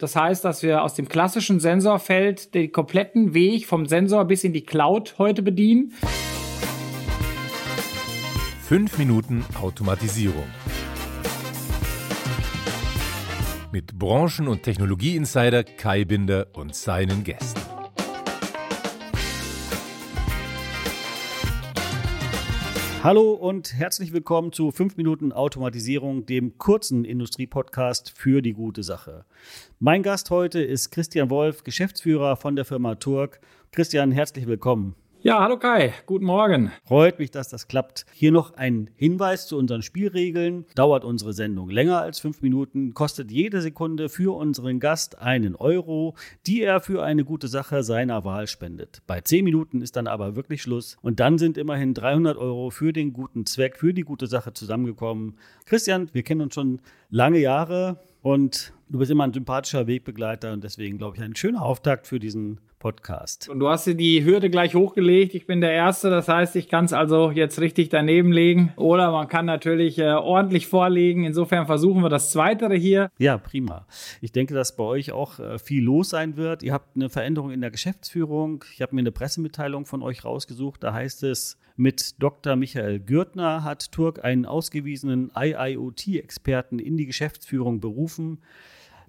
Das heißt, dass wir aus dem klassischen Sensorfeld den kompletten Weg vom Sensor bis in die Cloud heute bedienen. Fünf Minuten Automatisierung. Mit Branchen- und Technologieinsider Kai Binder und seinen Gästen. Hallo und herzlich willkommen zu 5 Minuten Automatisierung, dem kurzen Industriepodcast für die gute Sache. Mein Gast heute ist Christian Wolf, Geschäftsführer von der Firma Turk. Christian, herzlich willkommen. Ja, hallo Kai, guten Morgen. Freut mich, dass das klappt. Hier noch ein Hinweis zu unseren Spielregeln. Dauert unsere Sendung länger als fünf Minuten, kostet jede Sekunde für unseren Gast einen Euro, die er für eine gute Sache seiner Wahl spendet. Bei zehn Minuten ist dann aber wirklich Schluss und dann sind immerhin 300 Euro für den guten Zweck, für die gute Sache zusammengekommen. Christian, wir kennen uns schon lange Jahre und du bist immer ein sympathischer Wegbegleiter und deswegen glaube ich ein schöner Auftakt für diesen Podcast. Und du hast dir die Hürde gleich hochgelegt. Ich bin der Erste, das heißt, ich kann es also jetzt richtig daneben legen. Oder man kann natürlich äh, ordentlich vorlegen. Insofern versuchen wir das Zweitere hier. Ja, prima. Ich denke, dass bei euch auch äh, viel los sein wird. Ihr habt eine Veränderung in der Geschäftsführung. Ich habe mir eine Pressemitteilung von euch rausgesucht. Da heißt es, mit Dr. Michael Gürtner hat Turk einen ausgewiesenen IIoT-Experten in die Geschäftsführung berufen.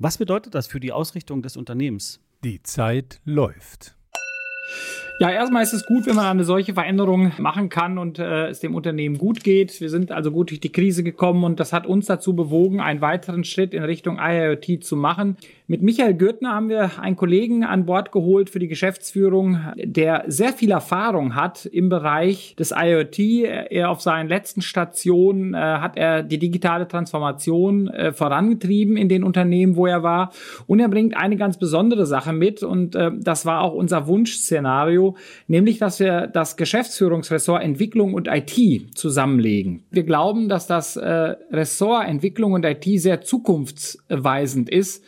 Was bedeutet das für die Ausrichtung des Unternehmens? Die Zeit läuft. Ja, erstmal ist es gut, wenn man eine solche Veränderung machen kann und äh, es dem Unternehmen gut geht. Wir sind also gut durch die Krise gekommen und das hat uns dazu bewogen, einen weiteren Schritt in Richtung IoT zu machen. Mit Michael Gürtner haben wir einen Kollegen an Bord geholt für die Geschäftsführung, der sehr viel Erfahrung hat im Bereich des IoT. Er auf seinen letzten Stationen äh, hat er die digitale Transformation äh, vorangetrieben in den Unternehmen, wo er war. Und er bringt eine ganz besondere Sache mit und äh, das war auch unser Wunschszenario nämlich dass wir das Geschäftsführungsressort Entwicklung und IT zusammenlegen. Wir glauben, dass das äh, Ressort Entwicklung und IT sehr zukunftsweisend ist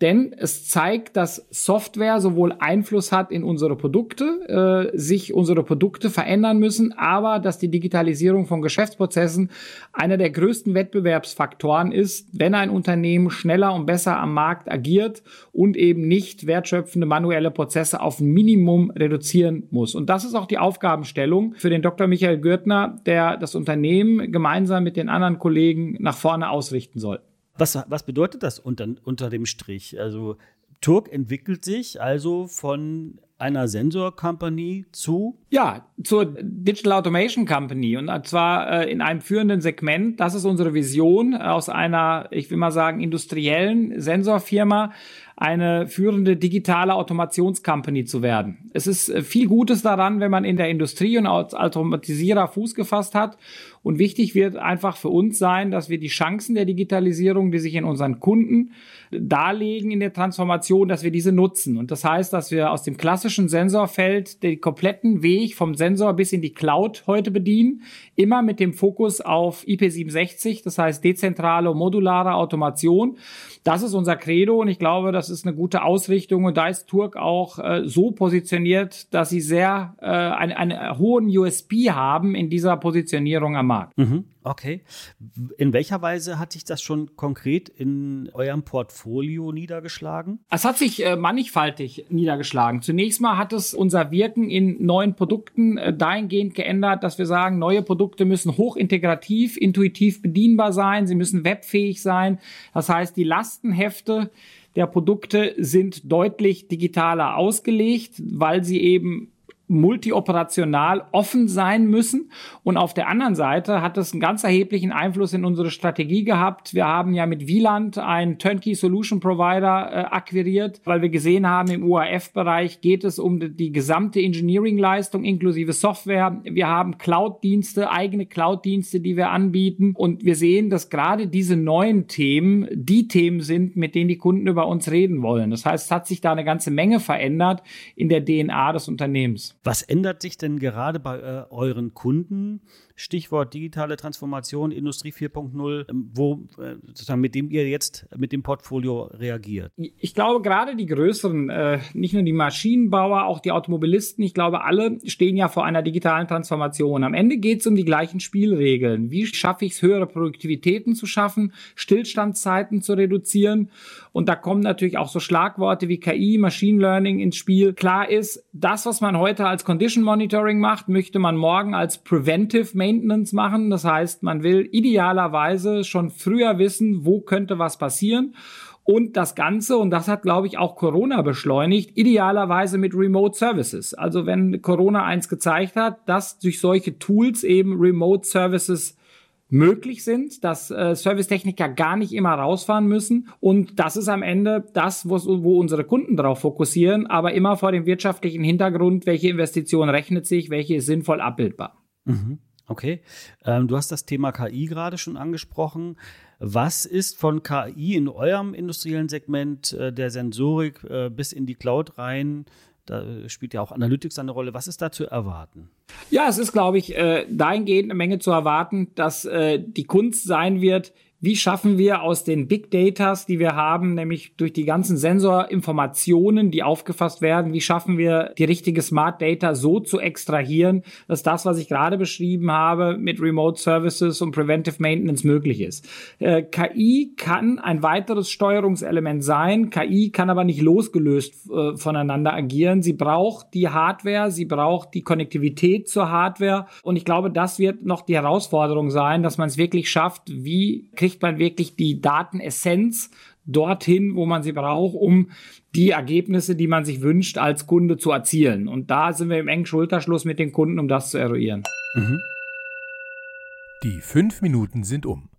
denn es zeigt, dass Software sowohl Einfluss hat in unsere Produkte, äh, sich unsere Produkte verändern müssen, aber dass die Digitalisierung von Geschäftsprozessen einer der größten Wettbewerbsfaktoren ist, wenn ein Unternehmen schneller und besser am Markt agiert und eben nicht wertschöpfende manuelle Prozesse auf ein Minimum reduzieren muss. Und das ist auch die Aufgabenstellung für den Dr. Michael Gürtner, der das Unternehmen gemeinsam mit den anderen Kollegen nach vorne ausrichten soll. Was, was bedeutet das unter, unter dem Strich? Also Turk entwickelt sich also von einer Sensor Company zu? Ja, zur Digital Automation Company und zwar äh, in einem führenden Segment. Das ist unsere Vision aus einer, ich will mal sagen, industriellen Sensorfirma eine führende digitale Automationscompany zu werden. Es ist äh, viel Gutes daran, wenn man in der Industrie und als Automatisierer Fuß gefasst hat. Und wichtig wird einfach für uns sein, dass wir die Chancen der Digitalisierung, die sich in unseren Kunden darlegen in der Transformation, dass wir diese nutzen. Und das heißt, dass wir aus dem klassischen Sensorfeld den kompletten Weg vom Sensor bis in die Cloud heute bedienen, immer mit dem Fokus auf IP67, das heißt dezentrale, modulare Automation. Das ist unser Credo und ich glaube, das ist eine gute Ausrichtung und da ist Turk auch äh, so positioniert, dass sie sehr äh, einen, einen hohen USP haben in dieser Positionierung am Markt. Mhm, okay. In welcher Weise hat sich das schon konkret in eurem Portfolio niedergeschlagen? Es hat sich äh, mannigfaltig niedergeschlagen. Zunächst mal hat es unser Wirken in neuen Produkten äh, dahingehend geändert, dass wir sagen, neue Produkte müssen hochintegrativ, intuitiv bedienbar sein, sie müssen webfähig sein. Das heißt, die Lastenhefte der Produkte sind deutlich digitaler ausgelegt, weil sie eben multioperational offen sein müssen. Und auf der anderen Seite hat es einen ganz erheblichen Einfluss in unsere Strategie gehabt. Wir haben ja mit Wieland einen Turnkey Solution Provider äh, akquiriert, weil wir gesehen haben, im UAF-Bereich geht es um die, die gesamte Engineering-Leistung inklusive Software. Wir haben Cloud-Dienste, eigene Cloud-Dienste, die wir anbieten. Und wir sehen, dass gerade diese neuen Themen die Themen sind, mit denen die Kunden über uns reden wollen. Das heißt, es hat sich da eine ganze Menge verändert in der DNA des Unternehmens. Was ändert sich denn gerade bei äh, euren Kunden? Stichwort digitale Transformation, Industrie 4.0, ähm, wo äh, sozusagen mit dem ihr jetzt mit dem Portfolio reagiert? Ich glaube, gerade die größeren, äh, nicht nur die Maschinenbauer, auch die Automobilisten, ich glaube, alle stehen ja vor einer digitalen Transformation. Am Ende geht es um die gleichen Spielregeln. Wie schaffe ich es, höhere Produktivitäten zu schaffen, Stillstandszeiten zu reduzieren? Und da kommen natürlich auch so Schlagworte wie KI, Machine Learning ins Spiel. Klar ist, das, was man heute als Condition Monitoring macht, möchte man morgen als Preventive Maintenance machen. Das heißt, man will idealerweise schon früher wissen, wo könnte was passieren. Und das Ganze, und das hat, glaube ich, auch Corona beschleunigt, idealerweise mit Remote Services. Also wenn Corona eins gezeigt hat, dass durch solche Tools eben Remote Services möglich sind, dass äh, Servicetechniker gar nicht immer rausfahren müssen. Und das ist am Ende das, wo, wo unsere Kunden darauf fokussieren, aber immer vor dem wirtschaftlichen Hintergrund, welche Investition rechnet sich, welche ist sinnvoll abbildbar. Mhm. Okay. Ähm, du hast das Thema KI gerade schon angesprochen. Was ist von KI in eurem industriellen Segment äh, der Sensorik äh, bis in die Cloud rein da spielt ja auch Analytics eine Rolle. Was ist da zu erwarten? Ja, es ist, glaube ich, äh, dahingehend eine Menge zu erwarten, dass äh, die Kunst sein wird, wie schaffen wir aus den Big Datas, die wir haben, nämlich durch die ganzen Sensorinformationen, die aufgefasst werden, wie schaffen wir die richtige Smart Data so zu extrahieren, dass das, was ich gerade beschrieben habe, mit Remote Services und Preventive Maintenance möglich ist. Äh, KI kann ein weiteres Steuerungselement sein. KI kann aber nicht losgelöst äh, voneinander agieren. Sie braucht die Hardware, sie braucht die Konnektivität zur Hardware. Und ich glaube, das wird noch die Herausforderung sein, dass man es wirklich schafft, wie kriegt man wirklich die Datenessenz dorthin, wo man sie braucht, um die Ergebnisse, die man sich wünscht, als Kunde zu erzielen. Und da sind wir im engen Schulterschluss mit den Kunden, um das zu eruieren. Mhm. Die fünf Minuten sind um.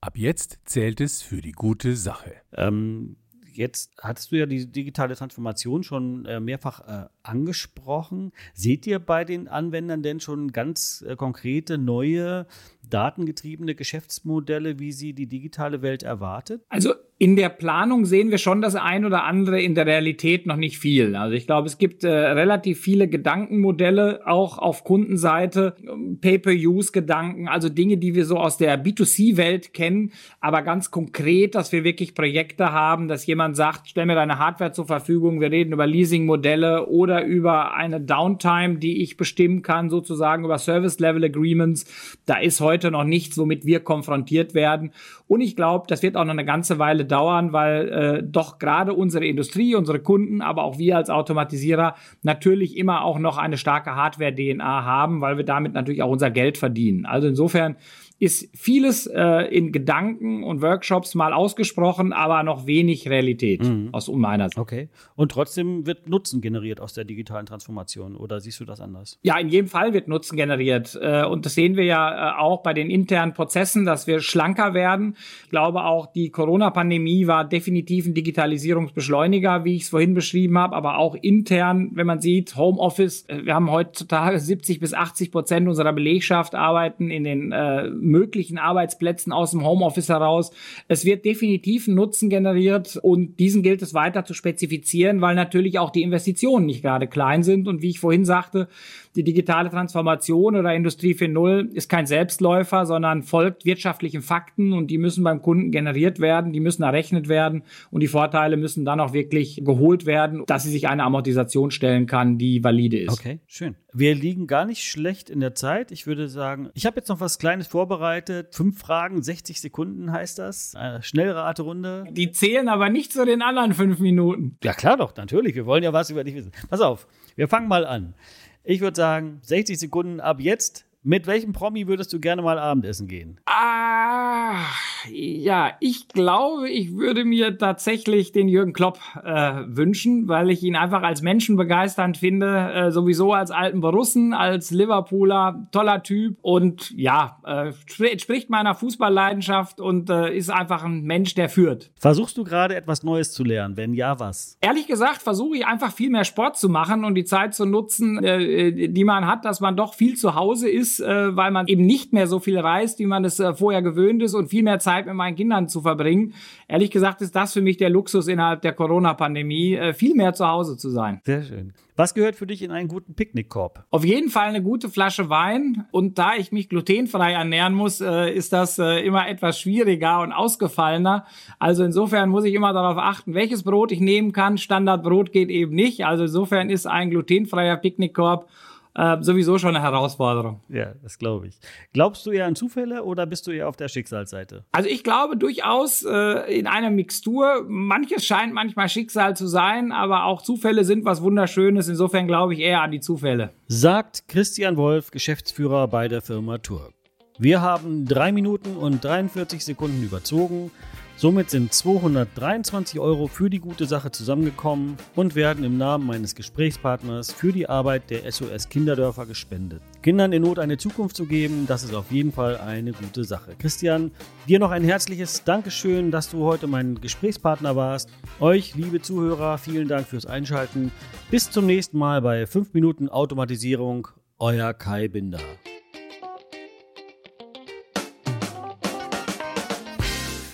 Ab jetzt zählt es für die gute Sache. Ähm, Jetzt hattest du ja die digitale Transformation schon äh, mehrfach äh, angesprochen. Seht ihr bei den Anwendern denn schon ganz äh, konkrete neue datengetriebene Geschäftsmodelle, wie sie die digitale Welt erwartet? Also in der Planung sehen wir schon das ein oder andere, in der Realität noch nicht viel. Also ich glaube, es gibt äh, relativ viele Gedankenmodelle, auch auf Kundenseite, Pay-per-Use-Gedanken, also Dinge, die wir so aus der B2C-Welt kennen, aber ganz konkret, dass wir wirklich Projekte haben, dass jemand sagt, stell mir deine Hardware zur Verfügung, wir reden über Leasing-Modelle oder über eine Downtime, die ich bestimmen kann, sozusagen über Service-Level-Agreements. Da ist heute noch nichts, womit wir konfrontiert werden. Und ich glaube, das wird auch noch eine ganze Weile dauern, weil äh, doch gerade unsere Industrie, unsere Kunden, aber auch wir als Automatisierer natürlich immer auch noch eine starke Hardware-DNA haben, weil wir damit natürlich auch unser Geld verdienen. Also insofern ist vieles äh, in Gedanken und Workshops mal ausgesprochen, aber noch wenig Realität mhm. aus meiner Sicht. Okay. Und trotzdem wird Nutzen generiert aus der digitalen Transformation oder siehst du das anders? Ja, in jedem Fall wird Nutzen generiert. Äh, und das sehen wir ja äh, auch bei den internen Prozessen, dass wir schlanker werden. Ich glaube auch, die Corona-Pandemie war definitiv ein Digitalisierungsbeschleuniger, wie ich es vorhin beschrieben habe, aber auch intern, wenn man sieht, Homeoffice, äh, wir haben heutzutage 70 bis 80 Prozent unserer Belegschaft arbeiten in den äh, möglichen Arbeitsplätzen aus dem Homeoffice heraus. Es wird definitiv ein Nutzen generiert und diesen gilt es weiter zu spezifizieren, weil natürlich auch die Investitionen nicht gerade klein sind. Und wie ich vorhin sagte, die digitale Transformation oder Industrie 4.0 ist kein Selbstläufer, sondern folgt wirtschaftlichen Fakten und die müssen beim Kunden generiert werden, die müssen errechnet werden und die Vorteile müssen dann auch wirklich geholt werden, dass sie sich eine Amortisation stellen kann, die valide ist. Okay, schön. Wir liegen gar nicht schlecht in der Zeit. Ich würde sagen, ich habe jetzt noch was Kleines vorbereitet. Fünf Fragen, 60 Sekunden heißt das. Eine Schnellraterunde. Die zählen aber nicht zu den anderen fünf Minuten. Ja klar doch, natürlich. Wir wollen ja was über dich wissen. Pass auf, wir fangen mal an. Ich würde sagen, 60 Sekunden ab jetzt. Mit welchem Promi würdest du gerne mal Abendessen gehen? Ah, ja, ich glaube, ich würde mir tatsächlich den Jürgen Klopp äh, wünschen, weil ich ihn einfach als Menschen begeisternd finde, äh, sowieso als alten Borussen, als Liverpooler, toller Typ und ja, äh, entspricht meiner Fußballleidenschaft und äh, ist einfach ein Mensch, der führt. Versuchst du gerade etwas Neues zu lernen? Wenn ja, was? Ehrlich gesagt, versuche ich einfach viel mehr Sport zu machen und die Zeit zu nutzen, äh, die man hat, dass man doch viel zu Hause ist ist, äh, weil man eben nicht mehr so viel reist, wie man es äh, vorher gewöhnt ist und viel mehr Zeit mit meinen Kindern zu verbringen. Ehrlich gesagt ist das für mich der Luxus innerhalb der Corona-Pandemie, äh, viel mehr zu Hause zu sein. Sehr schön. Was gehört für dich in einen guten Picknickkorb? Auf jeden Fall eine gute Flasche Wein. Und da ich mich glutenfrei ernähren muss, äh, ist das äh, immer etwas schwieriger und ausgefallener. Also insofern muss ich immer darauf achten, welches Brot ich nehmen kann. Standardbrot geht eben nicht. Also insofern ist ein glutenfreier Picknickkorb äh, sowieso schon eine Herausforderung. Ja, das glaube ich. Glaubst du eher an Zufälle oder bist du eher auf der Schicksalsseite? Also ich glaube durchaus äh, in einer Mixtur. Manches scheint manchmal Schicksal zu sein, aber auch Zufälle sind was Wunderschönes. Insofern glaube ich eher an die Zufälle. Sagt Christian Wolf, Geschäftsführer bei der Firma Turk. Wir haben drei Minuten und 43 Sekunden überzogen. Somit sind 223 Euro für die gute Sache zusammengekommen und werden im Namen meines Gesprächspartners für die Arbeit der SOS Kinderdörfer gespendet. Kindern in Not eine Zukunft zu geben, das ist auf jeden Fall eine gute Sache. Christian, dir noch ein herzliches Dankeschön, dass du heute mein Gesprächspartner warst. Euch, liebe Zuhörer, vielen Dank fürs Einschalten. Bis zum nächsten Mal bei 5 Minuten Automatisierung. Euer Kai Binder.